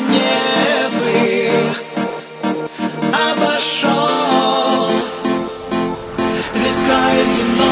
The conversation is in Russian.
не был. Обошел леска и земной.